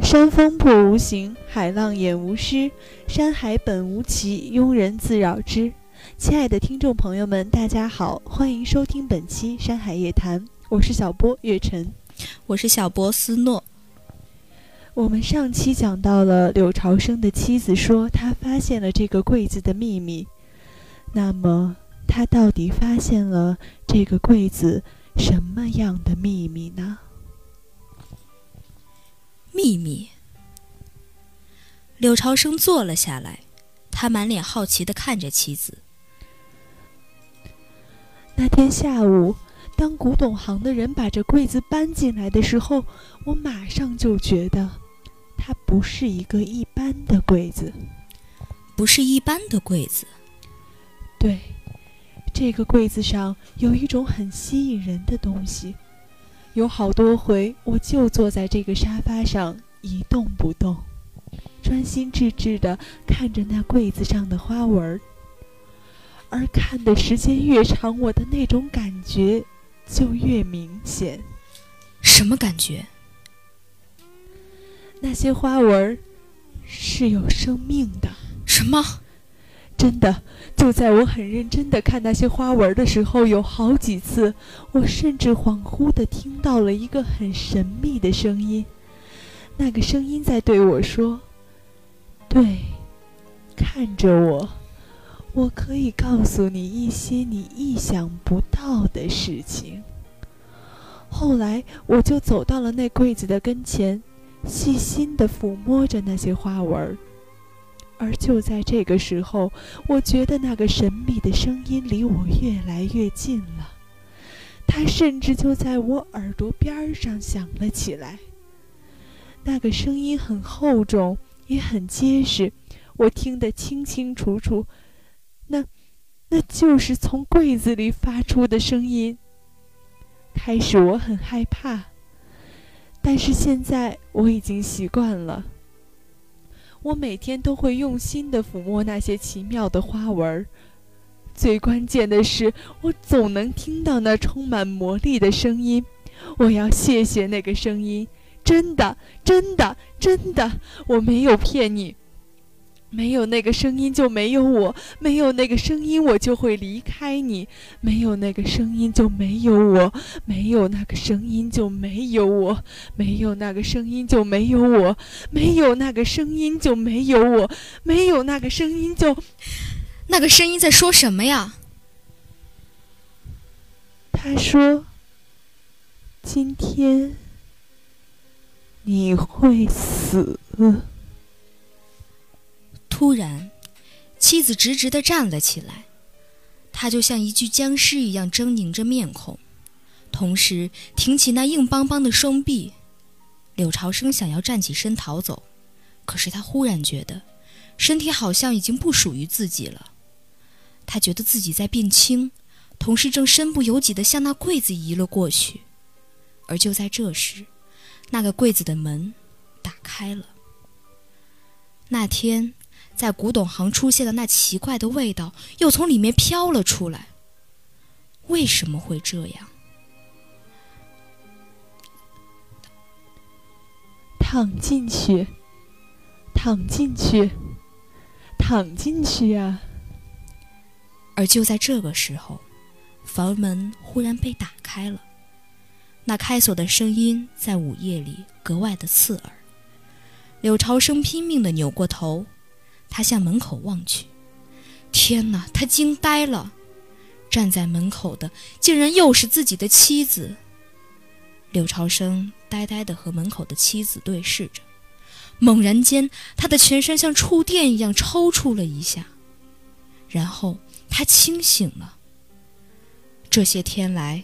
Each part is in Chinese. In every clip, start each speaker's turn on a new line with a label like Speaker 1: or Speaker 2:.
Speaker 1: 山风破无形，海浪掩无虚。山海本无奇，庸人自扰之。亲爱的听众朋友们，大家好，欢迎收听本期《山海夜谈》，我是小波月晨，
Speaker 2: 我是小波斯诺。
Speaker 1: 我们上期讲到了柳朝生的妻子说他发现了这个柜子的秘密，那么他到底发现了这个柜子什么样的秘密呢？
Speaker 2: 秘密。柳朝生坐了下来，他满脸好奇地看着妻子。
Speaker 1: 那天下午，当古董行的人把这柜子搬进来的时候，我马上就觉得，它不是一个一般的柜子，
Speaker 2: 不是一般的柜子。
Speaker 1: 对，这个柜子上有一种很吸引人的东西。有好多回，我就坐在这个沙发上一动不动，专心致志地看着那柜子上的花纹。而看的时间越长，我的那种感觉就越明显。
Speaker 2: 什么感觉？
Speaker 1: 那些花纹是有生命的。
Speaker 2: 什么？
Speaker 1: 真的，就在我很认真地看那些花纹的时候，有好几次，我甚至恍惚地听到了一个很神秘的声音。那个声音在对我说：“对，看着我，我可以告诉你一些你意想不到的事情。”后来，我就走到了那柜子的跟前，细心地抚摸着那些花纹。而就在这个时候，我觉得那个神秘的声音离我越来越近了，它甚至就在我耳朵边上响了起来。那个声音很厚重，也很结实，我听得清清楚楚。那，那就是从柜子里发出的声音。开始我很害怕，但是现在我已经习惯了。我每天都会用心地抚摸那些奇妙的花纹，最关键的是，我总能听到那充满魔力的声音。我要谢谢那个声音，真的，真的，真的，我没有骗你。没有那个声音就没有我，没有那个声音我就会离开你，没有那个声音就没有我，没有那个声音就没有我，没有那个声音就没有我，没有那个声音就没有我，没有那个声音就……
Speaker 2: 那个声音在说什么呀？
Speaker 1: 他说：“今天你会死。”
Speaker 2: 突然，妻子直直地站了起来，她就像一具僵尸一样狰狞着面孔，同时挺起那硬邦邦的双臂。柳朝生想要站起身逃走，可是他忽然觉得，身体好像已经不属于自己了。他觉得自己在变轻，同时正身不由己地向那柜子移了过去。而就在这时，那个柜子的门打开了。那天。在古董行出现的那奇怪的味道，又从里面飘了出来。为什么会这样？
Speaker 1: 躺进去，躺进去，躺进去呀！
Speaker 2: 而就在这个时候，房门忽然被打开了，那开锁的声音在午夜里格外的刺耳。柳朝生拼命的扭过头。他向门口望去，天哪！他惊呆了，站在门口的竟然又是自己的妻子。柳朝生呆呆地和门口的妻子对视着，猛然间，他的全身像触电一样抽搐了一下，然后他清醒了。这些天来，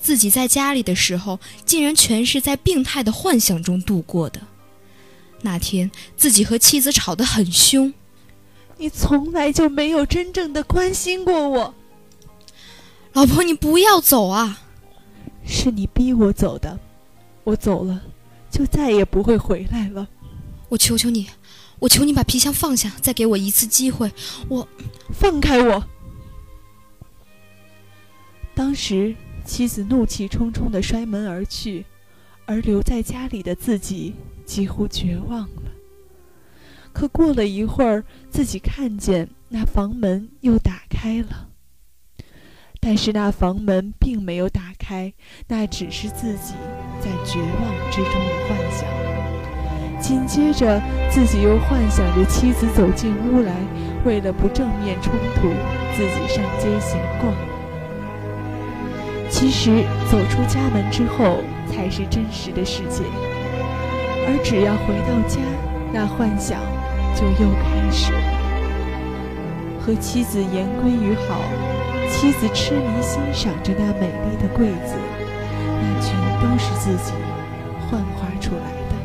Speaker 2: 自己在家里的时候，竟然全是在病态的幻想中度过的。那天，自己和妻子吵得很凶。
Speaker 1: 你从来就没有真正的关心过我，
Speaker 2: 老婆，你不要走啊！
Speaker 1: 是你逼我走的，我走了，就再也不会回来了。
Speaker 2: 我求求你，我求你把皮箱放下，再给我一次机会。我
Speaker 1: 放开我！当时妻子怒气冲冲的摔门而去，而留在家里的自己几乎绝望了。可过了一会儿，自己看见那房门又打开了。但是那房门并没有打开，那只是自己在绝望之中的幻想。紧接着，自己又幻想着妻子走进屋来，为了不正面冲突，自己上街闲逛。其实，走出家门之后才是真实的世界，而只要回到家，那幻想就又开始了。和妻子言归于好，妻子痴迷欣赏着那美丽的柜子，那全都是自己幻化出来的。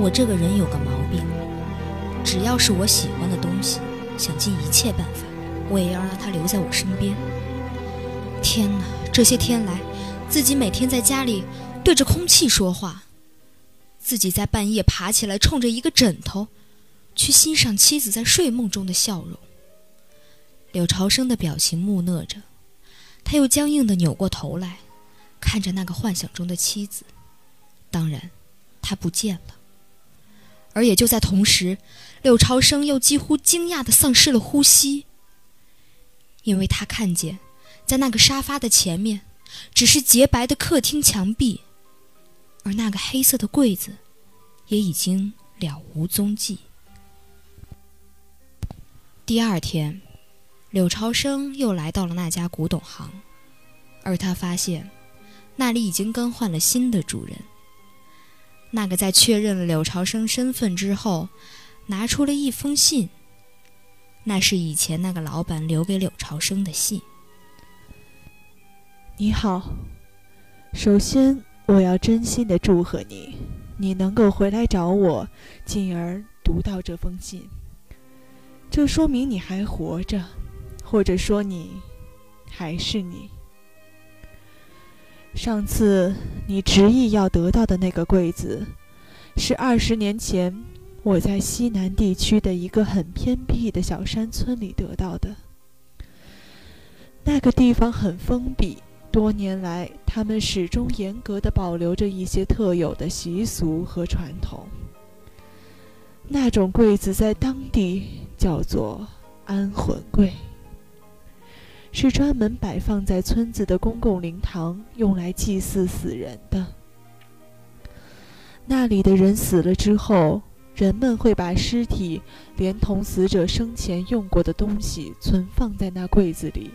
Speaker 2: 我这个人有个毛病，只要是我喜欢的东西，想尽一切办法，我也要让它留在我身边。天哪，这些天来，自己每天在家里对着空气说话，自己在半夜爬起来，冲着一个枕头，去欣赏妻子在睡梦中的笑容。柳朝生的表情木讷着，他又僵硬地扭过头来，看着那个幻想中的妻子。当然，她不见了。而也就在同时，柳朝生又几乎惊讶地丧失了呼吸，因为他看见，在那个沙发的前面，只是洁白的客厅墙壁，而那个黑色的柜子，也已经了无踪迹。第二天。柳朝生又来到了那家古董行，而他发现，那里已经更换了新的主人。那个在确认了柳朝生身份之后，拿出了一封信。那是以前那个老板留给柳朝生的信。
Speaker 1: 你好，首先我要真心的祝贺你，你能够回来找我，进而读到这封信，这说明你还活着。或者说，你还是你。上次你执意要得到的那个柜子，是二十年前我在西南地区的一个很偏僻的小山村里得到的。那个地方很封闭，多年来他们始终严格的保留着一些特有的习俗和传统。那种柜子在当地叫做安魂柜。是专门摆放在村子的公共灵堂，用来祭祀死人的。那里的人死了之后，人们会把尸体连同死者生前用过的东西存放在那柜子里，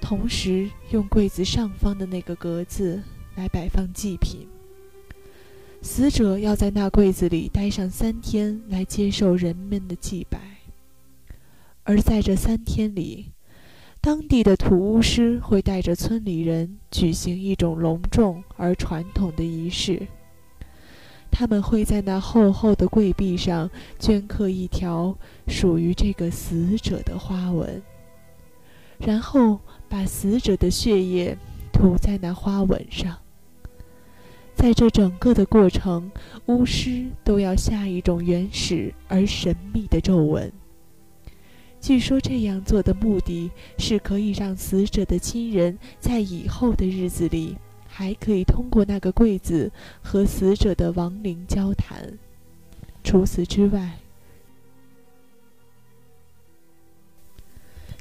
Speaker 1: 同时用柜子上方的那个格子来摆放祭品。死者要在那柜子里待上三天，来接受人们的祭拜。而在这三天里，当地的土巫师会带着村里人举行一种隆重而传统的仪式。他们会在那厚厚的柜壁上镌刻一条属于这个死者的花纹，然后把死者的血液涂在那花纹上。在这整个的过程，巫师都要下一种原始而神秘的咒文。据说这样做的目的是可以让死者的亲人在以后的日子里还可以通过那个柜子和死者的亡灵交谈。除此之外，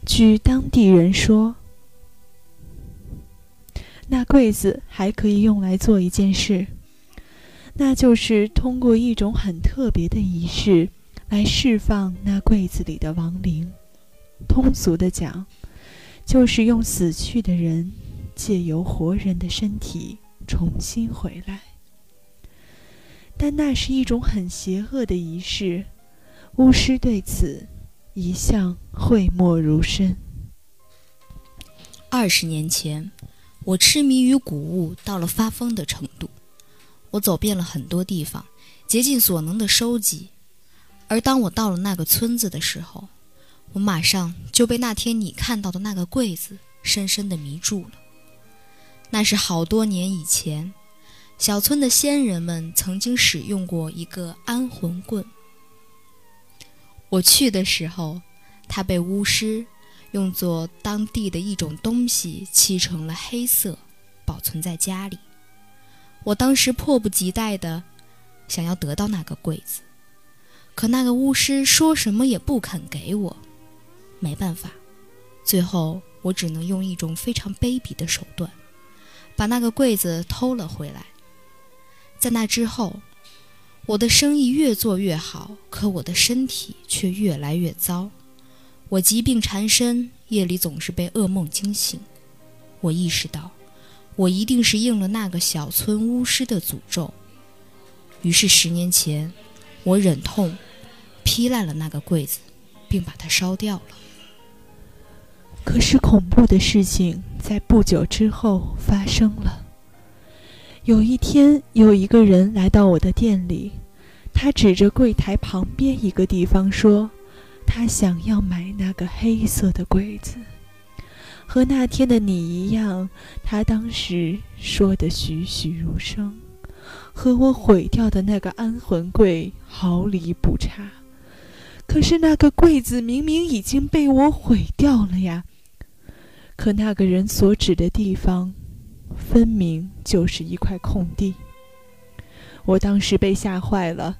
Speaker 1: 据当地人说，那柜子还可以用来做一件事，那就是通过一种很特别的仪式。来释放那柜子里的亡灵。通俗的讲，就是用死去的人借由活人的身体重新回来。但那是一种很邪恶的仪式，巫师对此一向讳莫如深。
Speaker 2: 二十年前，我痴迷于古物到了发疯的程度，我走遍了很多地方，竭尽所能的收集。而当我到了那个村子的时候，我马上就被那天你看到的那个柜子深深地迷住了。那是好多年以前，小村的先人们曾经使用过一个安魂棍。我去的时候，它被巫师用作当地的一种东西漆成了黑色，保存在家里。我当时迫不及待地想要得到那个柜子，可那个巫师说什么也不肯给我。没办法，最后我只能用一种非常卑鄙的手段，把那个柜子偷了回来。在那之后，我的生意越做越好，可我的身体却越来越糟。我疾病缠身，夜里总是被噩梦惊醒。我意识到，我一定是应了那个小村巫师的诅咒。于是十年前，我忍痛劈烂了那个柜子，并把它烧掉了。
Speaker 1: 可是恐怖的事情在不久之后发生了。有一天，有一个人来到我的店里，他指着柜台旁边一个地方说：“他想要买那个黑色的柜子。”和那天的你一样，他当时说的栩栩如生，和我毁掉的那个安魂柜毫厘不差。可是那个柜子明明已经被我毁掉了呀！可那个人所指的地方，分明就是一块空地。我当时被吓坏了，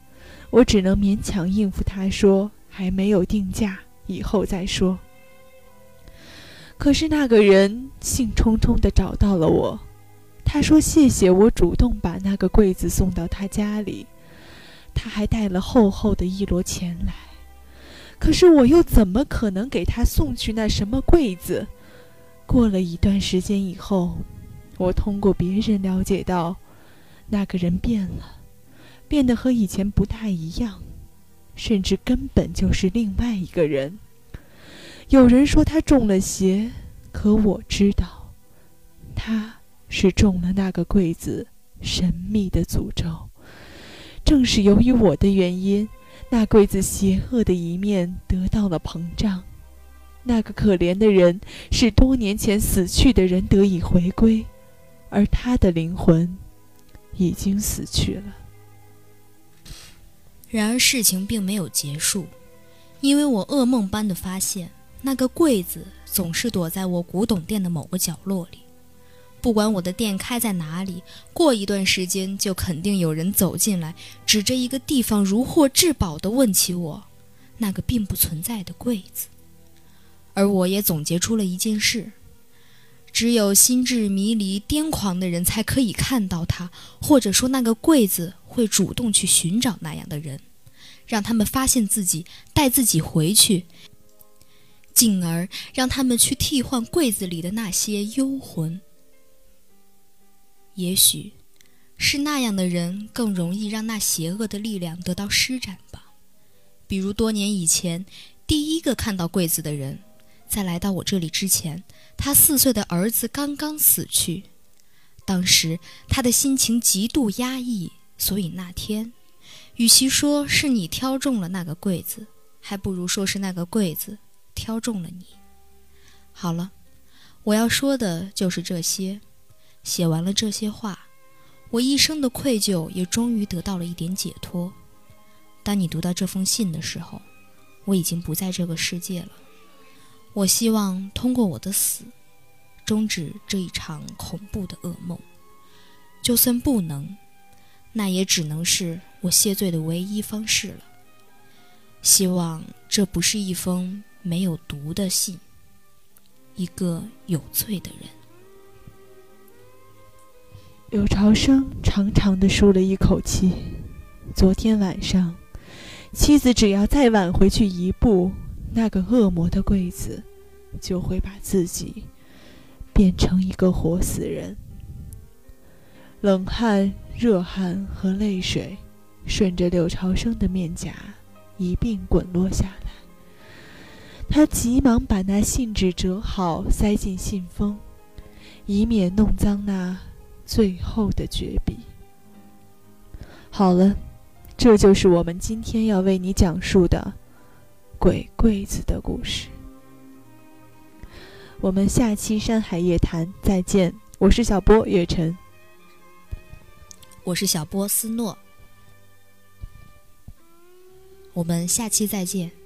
Speaker 1: 我只能勉强应付他说：“还没有定价，以后再说。”可是那个人兴冲冲地找到了我，他说：“谢谢我主动把那个柜子送到他家里，他还带了厚厚的一摞钱来。”可是我又怎么可能给他送去那什么柜子？过了一段时间以后，我通过别人了解到，那个人变了，变得和以前不大一样，甚至根本就是另外一个人。有人说他中了邪，可我知道，他是中了那个柜子神秘的诅咒。正是由于我的原因，那柜子邪恶的一面得到了膨胀。那个可怜的人是多年前死去的人得以回归，而他的灵魂已经死去了。
Speaker 2: 然而事情并没有结束，因为我噩梦般的发现，那个柜子总是躲在我古董店的某个角落里。不管我的店开在哪里，过一段时间就肯定有人走进来，指着一个地方如获至宝地问起我那个并不存在的柜子。而我也总结出了一件事：只有心智迷离、癫狂的人才可以看到它，或者说那个柜子会主动去寻找那样的人，让他们发现自己，带自己回去，进而让他们去替换柜子里的那些幽魂。也许是那样的人更容易让那邪恶的力量得到施展吧。比如多年以前，第一个看到柜子的人。在来到我这里之前，他四岁的儿子刚刚死去。当时他的心情极度压抑，所以那天，与其说是你挑中了那个柜子，还不如说是那个柜子挑中了你。好了，我要说的就是这些。写完了这些话，我一生的愧疚也终于得到了一点解脱。当你读到这封信的时候，我已经不在这个世界了。我希望通过我的死，终止这一场恐怖的噩梦。就算不能，那也只能是我谢罪的唯一方式了。希望这不是一封没有毒的信。一个有罪的人。
Speaker 1: 柳朝生长长的舒了一口气。昨天晚上，妻子只要再晚回去一步。那个恶魔的柜子，就会把自己变成一个活死人。冷汗、热汗和泪水顺着柳朝生的面颊一并滚落下来。他急忙把那信纸折好，塞进信封，以免弄脏那最后的绝笔。好了，这就是我们今天要为你讲述的。鬼柜子的故事，我们下期《山海夜谈》再见。我是小波月晨，
Speaker 2: 我是小波斯诺，我们下期再见。